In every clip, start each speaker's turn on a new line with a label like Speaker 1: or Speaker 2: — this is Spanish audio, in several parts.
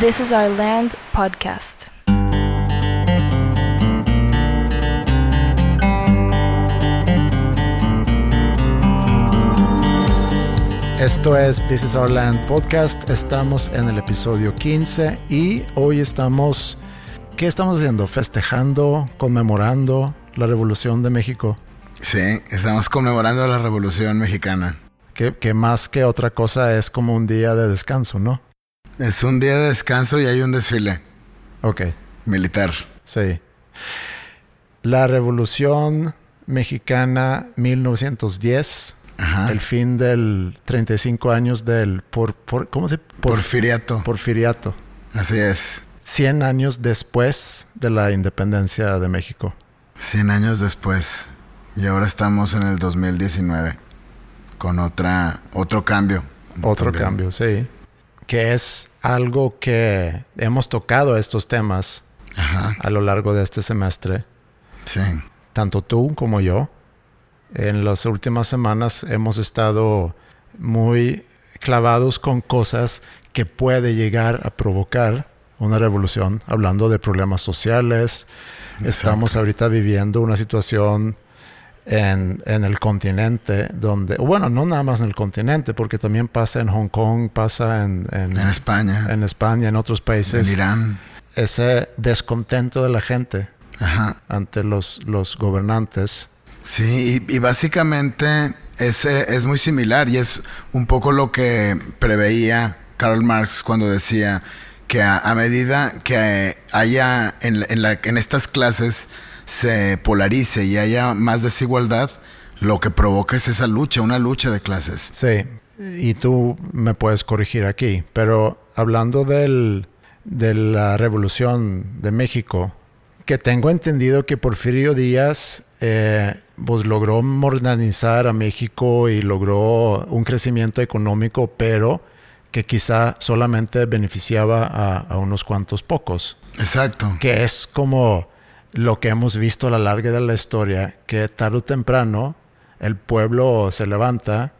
Speaker 1: This is Our Land podcast.
Speaker 2: Esto es This is Our Land podcast. Estamos en el episodio 15 y hoy estamos, ¿qué estamos haciendo? Festejando, conmemorando la Revolución de México.
Speaker 3: Sí, estamos conmemorando la Revolución Mexicana.
Speaker 2: Que, que más que otra cosa es como un día de descanso, ¿no?
Speaker 3: Es un día de descanso y hay un desfile
Speaker 2: Ok,
Speaker 3: militar.
Speaker 2: sí. La Revolución Mexicana 1910,
Speaker 3: Ajá.
Speaker 2: el fin del 35 años del por, por ¿cómo se por,
Speaker 3: Porfiriato.
Speaker 2: porfiriato.
Speaker 3: Así es.
Speaker 2: 100 años después de la independencia de México.
Speaker 3: 100 años después. Y ahora estamos en el 2019. Con otra, otro cambio.
Speaker 2: Otro
Speaker 3: También.
Speaker 2: cambio, sí. Que es algo que hemos tocado estos temas
Speaker 3: Ajá.
Speaker 2: a lo largo de este semestre,
Speaker 3: Sí.
Speaker 2: tanto tú como yo. En las últimas semanas hemos estado muy clavados con cosas que puede llegar a provocar una revolución, hablando de problemas sociales. Estamos ahorita viviendo una situación en, en el continente donde, bueno, no nada más en el continente, porque también pasa en Hong Kong, pasa en, en,
Speaker 3: En España.
Speaker 2: en España, en otros
Speaker 3: En
Speaker 2: países,
Speaker 3: Irán.
Speaker 2: ese descontento de la gente
Speaker 3: Ajá.
Speaker 2: ante los, los gobernantes.
Speaker 3: Sí, y, y básicamente es, es muy similar y es un poco lo que preveía Karl Marx cuando decía que a, a medida que haya en, en la- en estas clases se polarice y haya más desigualdad, lo que provoca es esa lucha, una lucha de clases.
Speaker 2: Sí, y tú me puedes corregir aquí, pero hablando del, de la revolución de México, que tengo entendido que Porfirio Díaz eh, pues logró modernizar a México y logró un crecimiento económico, pero que quizá solamente beneficiaba a, a unos cuantos pocos
Speaker 3: Exacto.
Speaker 2: que es como lo que hemos visto a la larga de la historia, que tarde o temprano el pueblo se levanta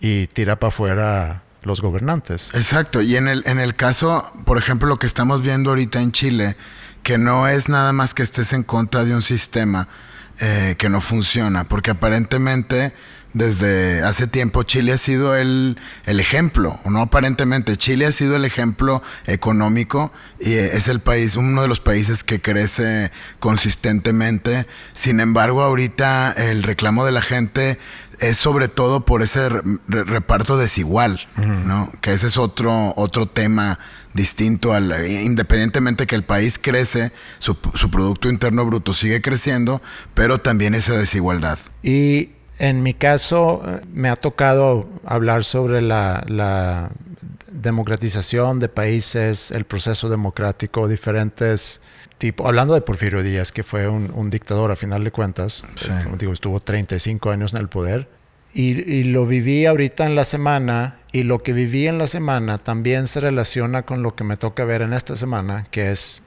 Speaker 2: y tira para afuera los gobernantes.
Speaker 3: Exacto, y en el, en el caso, por ejemplo, lo que estamos viendo ahorita en Chile, que no es nada más que estés en contra de un sistema eh, que no funciona, porque aparentemente desde hace tiempo Chile ha sido el, el ejemplo, no aparentemente, Chile ha sido el ejemplo económico y es el país, uno de los países que crece consistentemente. Sin embargo, ahorita el reclamo de la gente es sobre todo por ese re- re- reparto desigual, ¿no? Que ese es otro, otro tema distinto al, independientemente que el país crece, su, su Producto Interno Bruto sigue creciendo, pero también esa desigualdad.
Speaker 2: Y en mi caso me ha tocado hablar sobre la, la democratización de países, el proceso democrático, diferentes tipos. Hablando de Porfirio Díaz, que fue un, un dictador a final de cuentas,
Speaker 3: Sí.
Speaker 2: eh, como digo, estuvo 35 años en el poder. Y, y lo viví ahorita en la semana y lo que viví en la semana también se relaciona con lo que me toca ver en esta semana, que es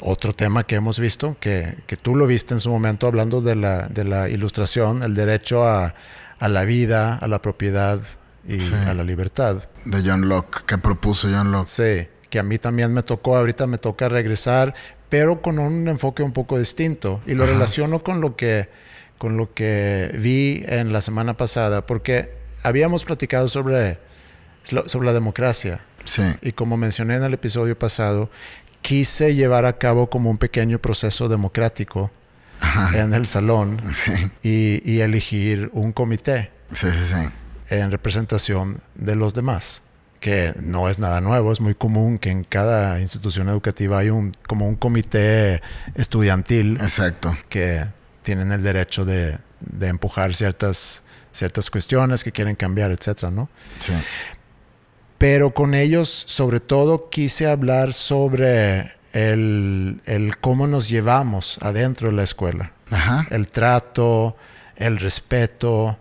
Speaker 2: otro tema que hemos visto, que, que tú lo viste en su momento hablando de la, de la ilustración, el derecho a, a la vida, a la propiedad y
Speaker 3: Sí.
Speaker 2: a la libertad.
Speaker 3: De John Locke, que propuso John Locke.
Speaker 2: Sí, que a mí también me tocó, ahorita me toca regresar, pero con un enfoque un poco distinto. Y lo relaciono con lo que con lo que vi en la semana pasada, porque habíamos platicado sobre, sobre la democracia.
Speaker 3: Sí,
Speaker 2: Y como mencioné en el episodio pasado, quise llevar a cabo como un pequeño proceso democrático en el salón
Speaker 3: sí,
Speaker 2: y, y elegir un comité
Speaker 3: sí, sí, sí.
Speaker 2: en representación de los demás, que no es nada nuevo, es muy común que en cada institución educativa hay un como un comité estudiantil
Speaker 3: Exacto.
Speaker 2: que tienen el derecho de, de empujar ciertas ciertas cuestiones que quieren cambiar, etcétera, ¿no?
Speaker 3: Sí,
Speaker 2: Pero con ellos, sobre todo, quise hablar sobre el, el cómo nos llevamos adentro de la escuela
Speaker 3: ajá,
Speaker 2: el trato, el respeto,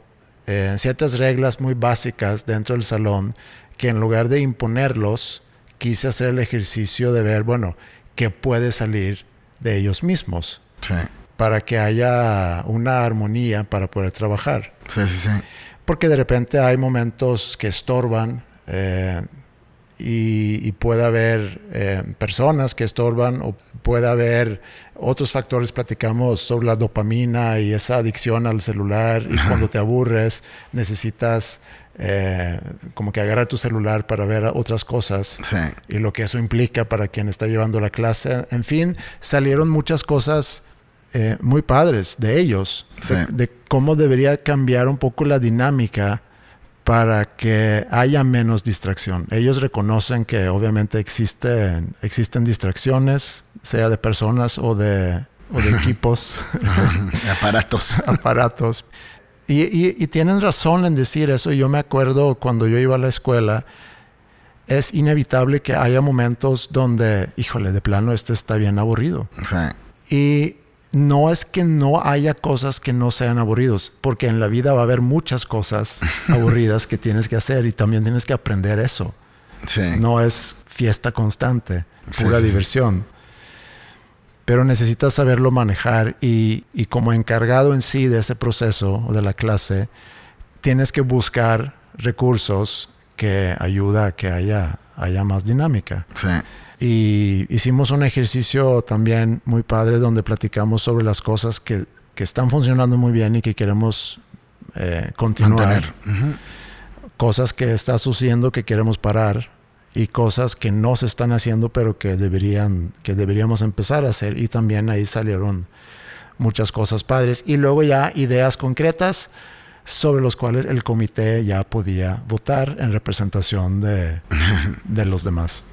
Speaker 2: eh, ciertas reglas muy básicas dentro del salón que en lugar de imponerlos, quise hacer el ejercicio de ver, bueno, qué puede salir de ellos mismos
Speaker 3: sí,
Speaker 2: para que haya una armonía para poder trabajar.
Speaker 3: sí, sí, sí.
Speaker 2: Porque de repente hay momentos que estorban eh, y, puede haber eh, personas que estorban o puede haber otros factores. Platicamos sobre la dopamina y esa adicción al celular y cuando te aburres necesitas eh, como que agarrar tu celular para ver otras cosas y lo que eso implica para quien está llevando la clase. En fin, salieron muchas cosas eh, muy padres de ellos, de, cómo debería cambiar un poco la dinámica para que haya menos distracción. Ellos reconocen que obviamente existen, existen distracciones, sea de personas o de, o de equipos.
Speaker 3: aparatos.
Speaker 2: aparatos. Y, y, tienen razón en decir eso. Yo me acuerdo cuando yo iba a la escuela, es inevitable que haya momentos donde, híjole, de plano, este está bien aburrido. Y no es que no haya cosas que no sean aburridos, porque en la vida va a haber muchas cosas aburridas que tienes que hacer y también tienes que aprender eso. No es fiesta constante, pura diversión. Pero necesitas saberlo manejar y, como encargado en sí de ese proceso o de la clase, tienes que buscar recursos que ayuda a que haya, haya más dinámica. Y hicimos un ejercicio también muy padre donde platicamos sobre las cosas que, que están funcionando muy bien y que queremos eh, continuar. Cosas que está sucediendo que queremos parar y cosas que no se están haciendo pero que deberían que deberíamos empezar a hacer. Y también ahí salieron muchas cosas padres. Y luego ya ideas concretas sobre los cuales el comité ya podía votar en representación de, de los demás.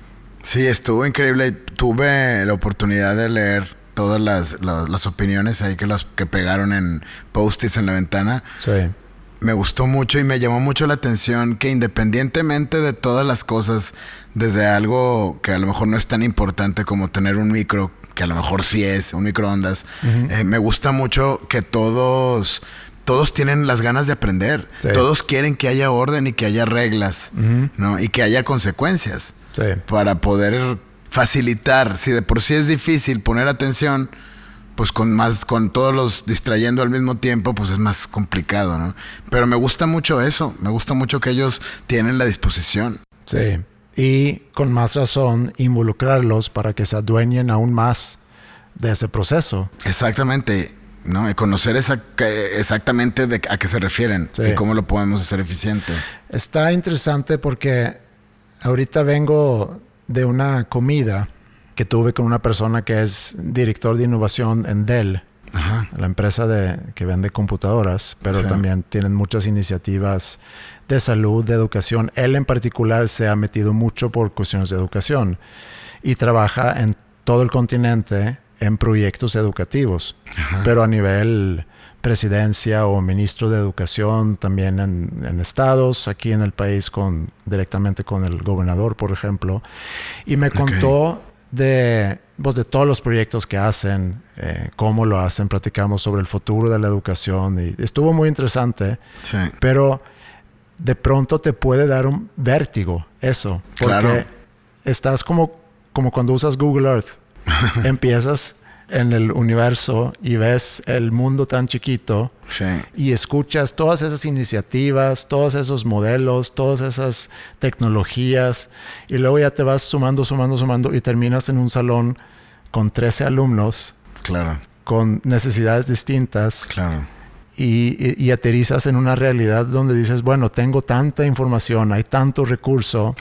Speaker 3: Sí, estuvo increíble. Tuve la oportunidad de leer todas las, las, opiniones ahí que, las, que pegaron en post-its en la ventana.
Speaker 2: Sí.
Speaker 3: Me gustó mucho y me llamó mucho la atención que independientemente de todas las cosas, desde algo que a lo mejor no es tan importante como tener un micro, que a lo mejor sí es, un microondas, eh, me gusta mucho que todos todos tienen las ganas de aprender. Todos quieren que haya orden y que haya reglas, ¿no? Y que haya consecuencias para poder facilitar. Si de por sí es difícil poner atención, pues con más, con todos los distrayendo al mismo tiempo, pues es más complicado, ¿no? Pero me gusta mucho eso. Me gusta mucho que ellos tienen la disposición.
Speaker 2: Sí. Y con más razón involucrarlos para que se adueñen aún más de ese proceso.
Speaker 3: Exactamente. ¿No? Y conocer exactamente de a qué se refieren y cómo lo podemos hacer eficiente.
Speaker 2: Está interesante porque ahorita vengo de una comida que tuve con una persona que es director de innovación en Dell, la empresa de, que vende computadoras, pero también tienen muchas iniciativas de salud, de educación. Él en particular se ha metido mucho por cuestiones de educación y trabaja en todo el continente en proyectos educativos, pero a nivel presidencia o ministro de educación también en, estados, aquí en el país con directamente con el gobernador, por ejemplo, y me contó de, pues, de todos los proyectos que hacen, eh, cómo lo hacen, platicamos sobre el futuro de la educación y estuvo muy interesante, pero de pronto te puede dar un vértigo eso, porque estás como, como cuando usas Google Earth empiezas en el universo y ves el mundo tan chiquito y escuchas todas esas iniciativas, todos esos modelos, todas esas tecnologías y luego ya te vas sumando, sumando, sumando y terminas en un salón con 13 alumnos.
Speaker 3: Claro.
Speaker 2: Con necesidades distintas.
Speaker 3: Claro.
Speaker 2: Y, y, aterrizas en una realidad donde dices, bueno, tengo tanta información, hay tanto recurso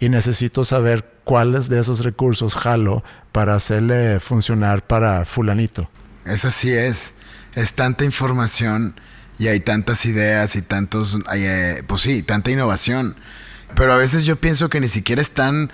Speaker 2: y necesito saber cuáles de esos recursos jalo para hacerle funcionar para fulanito.
Speaker 3: Eso sí es. Es tanta información y hay tantas ideas y tantos, eh, pues sí, tanta innovación. Pero a veces yo pienso que ni siquiera están,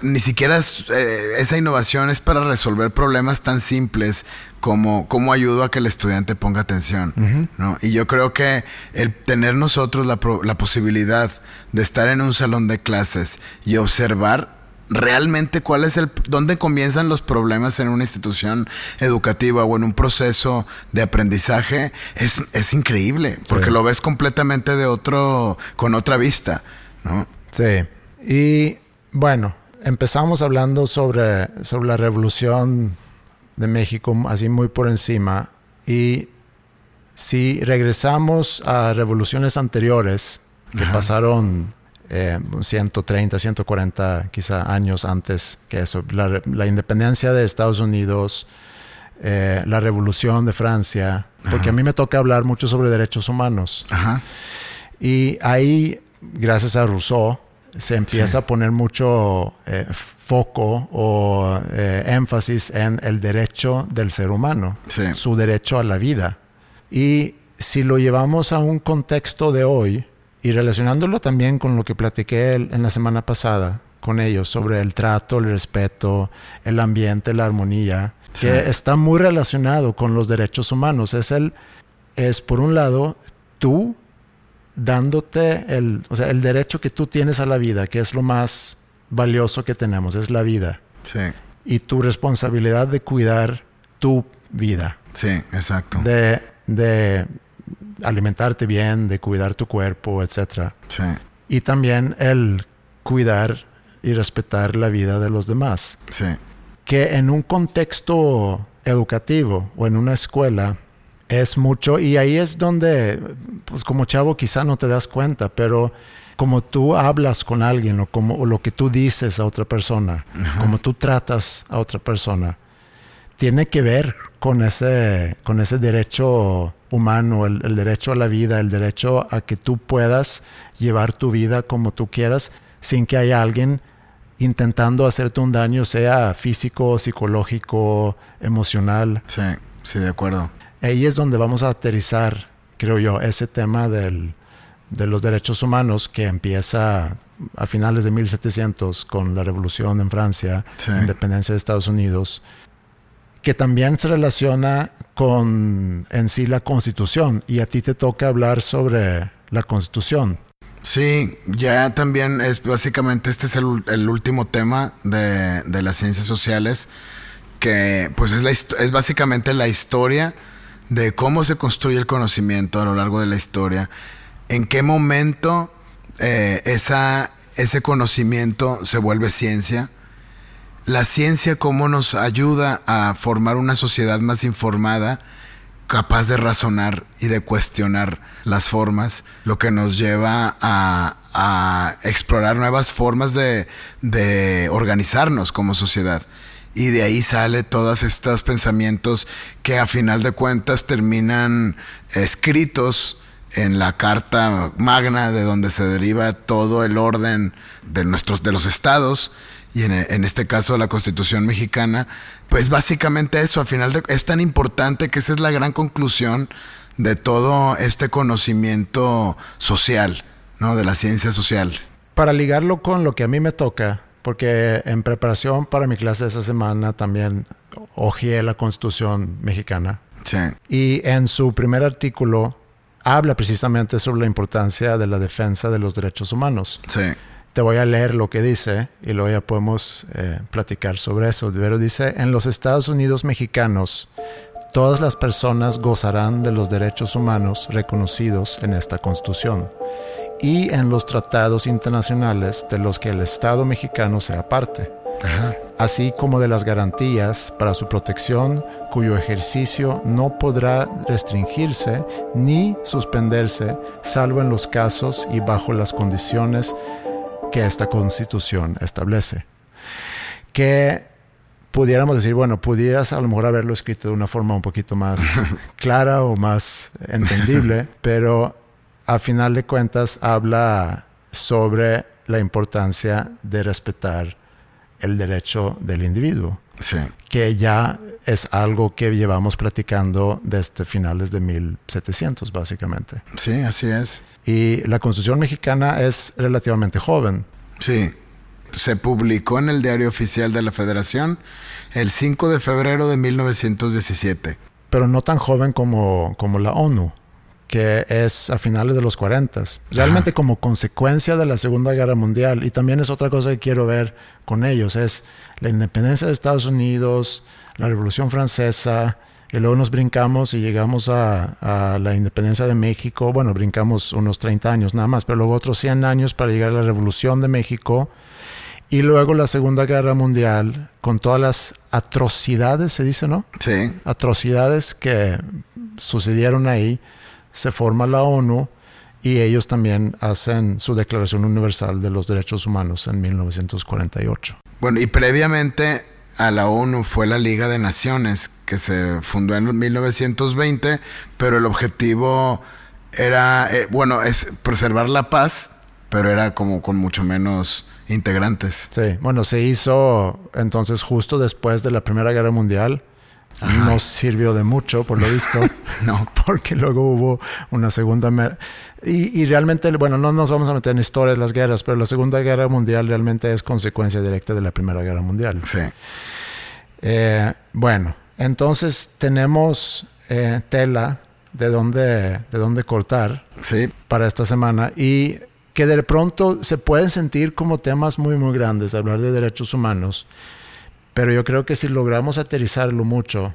Speaker 3: ni siquiera eh, esa innovación es para resolver problemas tan simples como cómo ayudo a que el estudiante ponga atención. ¿no? Y yo creo que el tener nosotros la, la posibilidad de estar en un salón de clases y observar realmente cuál es el dónde comienzan los problemas en una institución educativa o en un proceso de aprendizaje es, es increíble porque lo ves completamente de otro con otra vista ¿no?
Speaker 2: sí. Y bueno empezamos hablando sobre sobre la revolución de México así muy por encima y si regresamos a revoluciones anteriores que pasaron eh, 130, 140 quizá años antes que eso. La, la independencia de Estados Unidos, eh, la revolución de Francia, porque a mí me toca hablar mucho sobre derechos humanos.
Speaker 3: Ajá.
Speaker 2: Y ahí, gracias a Rousseau, se empieza a poner mucho eh, foco o eh, énfasis en el derecho del ser humano,
Speaker 3: Sí.
Speaker 2: su derecho a la vida. Y si lo llevamos a un contexto de hoy y relacionándolo también con lo que platiqué en la semana pasada con ellos sobre el trato, el respeto, el ambiente, la armonía,
Speaker 3: Sí.
Speaker 2: que está muy relacionado con los derechos humanos. Es el, es por un lado, tú dándote el, o sea, el derecho que tú tienes a la vida, que es lo más valioso que tenemos, es la vida.
Speaker 3: Sí,
Speaker 2: Y tu responsabilidad de cuidar tu vida,
Speaker 3: sí, exacto.
Speaker 2: de, de alimentarte bien, de cuidar tu cuerpo, etc.
Speaker 3: Sí,
Speaker 2: Y también el cuidar y respetar la vida de los demás.
Speaker 3: sí,
Speaker 2: Que en un contexto educativo o en una escuela es mucho y ahí es donde, pues como chavo quizá no te das cuenta, pero como tú hablas con alguien o como o lo que tú dices a otra persona, como tú tratas a otra persona, tiene que ver con ese, con ese derecho humano, el, el derecho a la vida, el derecho a que tú puedas llevar tu vida como tú quieras sin que haya alguien intentando hacerte un daño, sea físico, psicológico, emocional.
Speaker 3: sí, sí, de acuerdo.
Speaker 2: Ahí es donde vamos a aterrizar, creo yo, ese tema del, de los derechos humanos que empieza a finales de 1700 con la revolución en Francia,
Speaker 3: Sí.
Speaker 2: independencia de Estados Unidos, que también se relaciona con en sí la constitución y a ti te toca hablar sobre la constitución.
Speaker 3: Sí, ya también es básicamente este es el, el último tema de, de las ciencias sociales, que pues es, la, es básicamente la historia de cómo se construye el conocimiento a lo largo de la historia, en qué momento eh, esa, ese conocimiento se vuelve ciencia, la ciencia cómo nos ayuda a formar una sociedad más informada, capaz de razonar y de cuestionar las formas, lo que nos lleva a, explorar nuevas formas de, de organizarnos como sociedad. Y de ahí sale todos estos pensamientos que a final de cuentas terminan escritos en la carta magna de donde se deriva todo el orden de nuestros de los estados y en, en este caso la Constitución mexicana, pues básicamente eso, al final de, es tan importante que esa es la gran conclusión de todo este conocimiento social, ¿no? De la ciencia social.
Speaker 2: Para ligarlo con lo que a mí me toca, porque en preparación para mi clase esa semana también hojeé la Constitución mexicana
Speaker 3: Sí,
Speaker 2: y en su primer artículo habla precisamente sobre la importancia de la defensa de los derechos humanos.
Speaker 3: sí,
Speaker 2: Te voy a leer lo que dice y luego ya podemos eh, platicar sobre eso. Pero dice, en los Estados Unidos mexicanos, todas las personas gozarán de los derechos humanos reconocidos en esta Constitución y en los tratados internacionales de los que el Estado mexicano sea parte,
Speaker 3: ajá,
Speaker 2: así como de las garantías para su protección cuyo ejercicio no podrá restringirse ni suspenderse, salvo en los casos y bajo las condiciones que esta constitución establece. Que pudiéramos decir, bueno, pudieras a lo mejor haberlo escrito de una forma un poquito más clara o más entendible, pero a final de cuentas habla sobre la importancia de respetar el derecho del individuo,
Speaker 3: sí,
Speaker 2: que ya es algo que llevamos platicando desde finales de 1700, básicamente.
Speaker 3: sí, así es.
Speaker 2: Y la Constitución mexicana es relativamente joven.
Speaker 3: Sí, se publicó en el Diario Oficial de la Federación el 5 de febrero de 1917.
Speaker 2: pero no tan joven como, como la ONU, que es a finales de los 40. Realmente como consecuencia de la Segunda Guerra Mundial. Y también es otra cosa que quiero ver con ellos, es la independencia de Estados Unidos, la Revolución Francesa, y luego nos brincamos y llegamos a, a la independencia de México. Bueno, brincamos unos 30 años nada más, pero luego otros 100 años para llegar a la Revolución de México. Y luego la Segunda Guerra Mundial, con todas las atrocidades, se dice, ¿no?
Speaker 3: Sí,
Speaker 2: atrocidades que sucedieron ahí, se forma la ONU Y ellos también hacen su Declaración Universal de los Derechos Humanos en 1948.
Speaker 3: Bueno, y previamente a la ONU fue la Liga de Naciones, que se fundó en 1920, pero el objetivo era, eh, bueno, es preservar la paz, pero era como con mucho menos integrantes.
Speaker 2: Sí, bueno, se hizo entonces justo después de la Primera Guerra Mundial. No sirvió de mucho, por lo visto.
Speaker 3: no.
Speaker 2: Porque luego hubo una segunda... Y, y, realmente, bueno, no nos vamos a meter en historias de las guerras, pero la Segunda Guerra Mundial realmente es consecuencia directa de la Primera Guerra Mundial.
Speaker 3: Sí.
Speaker 2: Eh, bueno, entonces tenemos eh, tela de dónde, de dónde cortar
Speaker 3: sí.
Speaker 2: para esta semana y que de pronto se pueden sentir como temas muy, muy grandes de hablar de derechos humanos, pero yo creo que si logramos aterrizarlo mucho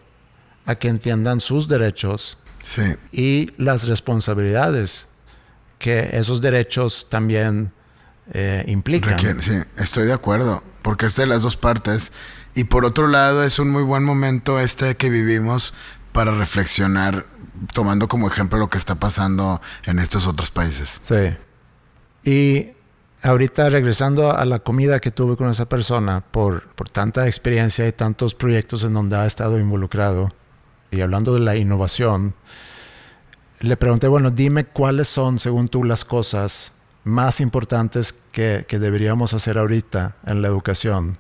Speaker 2: a que entiendan sus derechos
Speaker 3: sí.
Speaker 2: y las responsabilidades que esos derechos también eh, implican.
Speaker 3: Requiere, sí, estoy de acuerdo, porque es de las dos partes. Y por otro lado, es un muy buen momento este que vivimos para reflexionar, tomando como ejemplo lo que está pasando en estos otros países.
Speaker 2: Sí. Y ahorita regresando a la comida que tuve con esa persona, por, por tanta experiencia y tantos proyectos en donde ha estado involucrado, y hablando de la innovación, le pregunté, bueno, dime cuáles son, según tú, las cosas más importantes que, que deberíamos hacer ahorita en la educación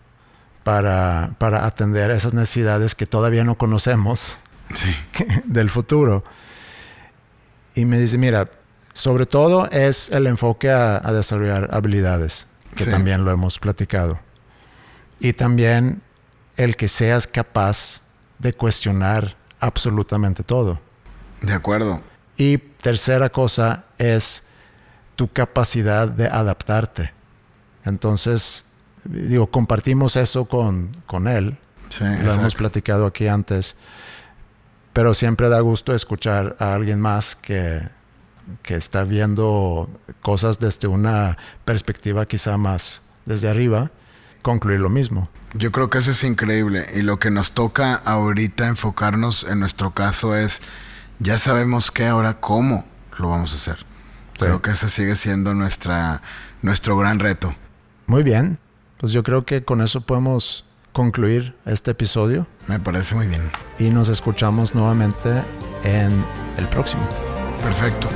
Speaker 2: para, para, atender esas necesidades que todavía no conocemos
Speaker 3: sí.
Speaker 2: del futuro. Y me dice, mira, sobre todo es el enfoque a, a desarrollar habilidades, que sí. también lo hemos platicado. Y también el que seas capaz de cuestionar absolutamente todo.
Speaker 3: De acuerdo.
Speaker 2: Y tercera cosa es tu capacidad de adaptarte. Entonces, digo, compartimos eso con, con él.
Speaker 3: Sí,
Speaker 2: lo
Speaker 3: exacto.
Speaker 2: hemos platicado aquí antes. Pero siempre da gusto escuchar a alguien más que, que está viendo cosas desde una perspectiva quizá más desde arriba, concluir lo mismo.
Speaker 3: Yo creo que eso es increíble y lo que nos toca ahorita enfocarnos en nuestro caso es, ya sabemos qué, ahora cómo lo vamos a hacer. Sí. Creo que ese sigue siendo nuestra, nuestro gran reto.
Speaker 2: Muy bien, pues yo creo que con eso podemos concluir este episodio.
Speaker 3: Me parece muy bien.
Speaker 2: Y nos escuchamos nuevamente en el próximo.
Speaker 3: Perfecto.